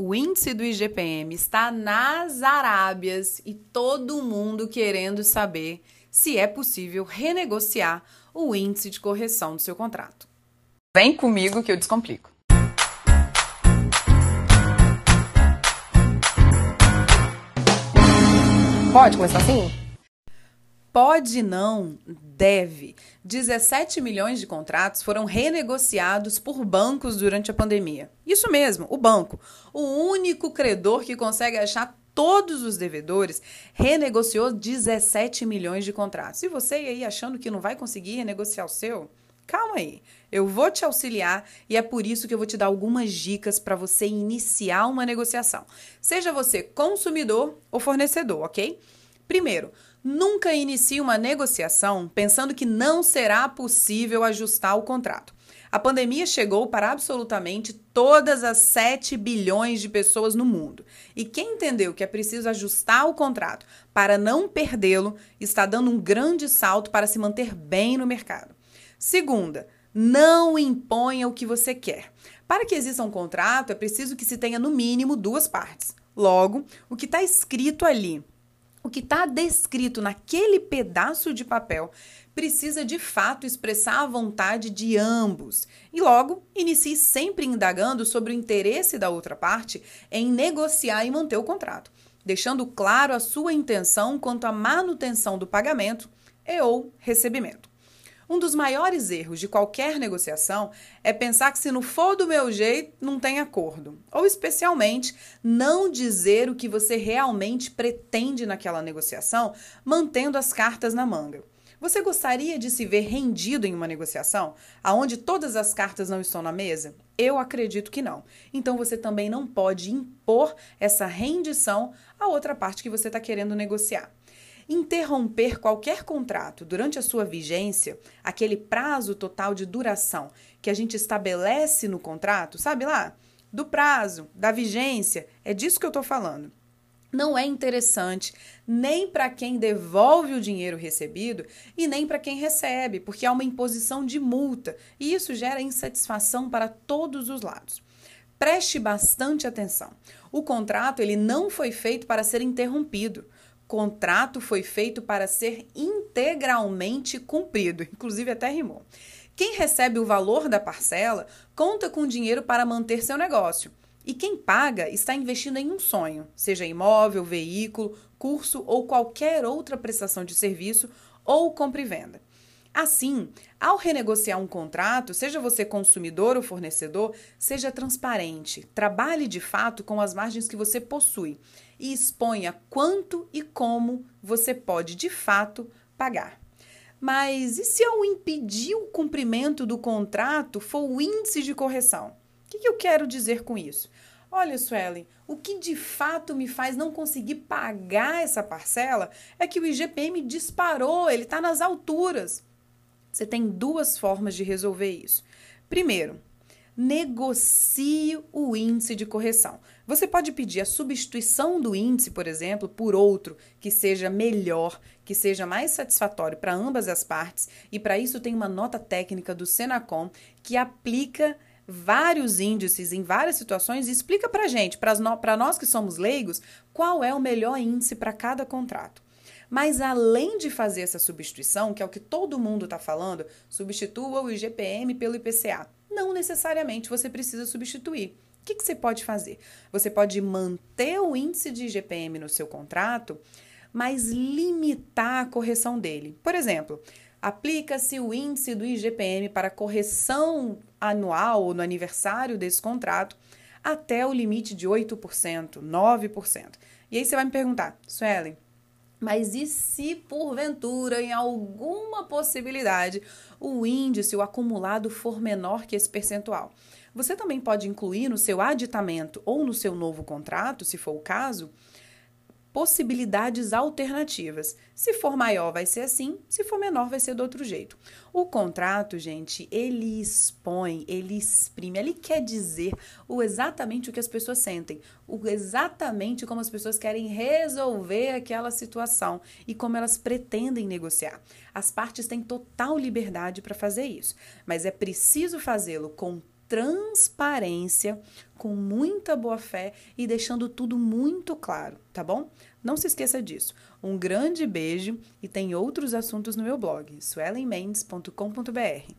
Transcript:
O índice do IGPM está nas Arábias e todo mundo querendo saber se é possível renegociar o índice de correção do seu contrato. Vem comigo que eu descomplico. Pode começar assim? Pode não, deve. 17 milhões de contratos foram renegociados por bancos durante a pandemia. Isso mesmo, o banco. O único credor que consegue achar todos os devedores, renegociou 17 milhões de contratos. E você aí achando que não vai conseguir renegociar o seu? Calma aí, eu vou te auxiliar e é por isso que eu vou te dar algumas dicas para você iniciar uma negociação. Seja você consumidor ou fornecedor, ok? Primeiro, Nunca inicie uma negociação pensando que não será possível ajustar o contrato. A pandemia chegou para absolutamente todas as 7 bilhões de pessoas no mundo. E quem entendeu que é preciso ajustar o contrato para não perdê-lo está dando um grande salto para se manter bem no mercado. Segunda, não imponha o que você quer. Para que exista um contrato, é preciso que se tenha no mínimo duas partes. Logo, o que está escrito ali o que está descrito naquele pedaço de papel precisa de fato expressar a vontade de ambos. E logo, inicie sempre indagando sobre o interesse da outra parte em negociar e manter o contrato, deixando claro a sua intenção quanto à manutenção do pagamento e ou recebimento. Um dos maiores erros de qualquer negociação é pensar que se não for do meu jeito, não tem acordo. Ou, especialmente, não dizer o que você realmente pretende naquela negociação, mantendo as cartas na manga. Você gostaria de se ver rendido em uma negociação aonde todas as cartas não estão na mesa? Eu acredito que não. Então você também não pode impor essa rendição à outra parte que você está querendo negociar. Interromper qualquer contrato durante a sua vigência, aquele prazo total de duração que a gente estabelece no contrato, sabe lá? Do prazo, da vigência, é disso que eu estou falando não é interessante nem para quem devolve o dinheiro recebido e nem para quem recebe, porque há uma imposição de multa e isso gera insatisfação para todos os lados. Preste bastante atenção. O contrato ele não foi feito para ser interrompido contrato foi feito para ser integralmente cumprido, inclusive até rimou. Quem recebe o valor da parcela conta com dinheiro para manter seu negócio. E quem paga está investindo em um sonho, seja imóvel, veículo, curso ou qualquer outra prestação de serviço ou compra e venda. Assim, ao renegociar um contrato, seja você consumidor ou fornecedor, seja transparente, trabalhe de fato com as margens que você possui e exponha quanto e como você pode de fato pagar. Mas e se eu impedir o cumprimento do contrato for o índice de correção? O que, eu quero dizer com isso? Olha, Suelen, o que de fato me faz não conseguir pagar essa parcela é que o IGPM disparou, ele está nas alturas. Você tem duas formas de resolver isso. Primeiro, negocie o índice de correção. Você pode pedir a substituição do índice, por exemplo, por outro que seja melhor, que seja mais satisfatório para ambas as partes, e para isso tem uma nota técnica do Senacom que aplica vários índices em várias situações e explica para gente, para nós que somos leigos, qual é o melhor índice para cada contrato. Mas além de fazer essa substituição, que é o que todo mundo está falando, substitua o IGPM pelo IPCA não necessariamente você precisa substituir. O que, que você pode fazer? Você pode manter o índice de IGPM no seu contrato, mas limitar a correção dele. Por exemplo, aplica-se o índice do IGPM para correção anual ou no aniversário desse contrato até o limite de 8%, 9%. E aí você vai me perguntar, Suelen, mas e se porventura, em alguma possibilidade, o índice, o acumulado for menor que esse percentual? Você também pode incluir no seu aditamento ou no seu novo contrato, se for o caso, possibilidades alternativas. Se for maior, vai ser assim, se for menor, vai ser do outro jeito. O contrato, gente, ele expõe, ele exprime, ele quer dizer o exatamente o que as pessoas sentem, o exatamente como as pessoas querem resolver aquela situação e como elas pretendem negociar. As partes têm total liberdade para fazer isso, mas é preciso fazê-lo com transparência, com muita boa fé e deixando tudo muito claro, tá bom? Não se esqueça disso. Um grande beijo e tem outros assuntos no meu blog, suelenmendes.com.br.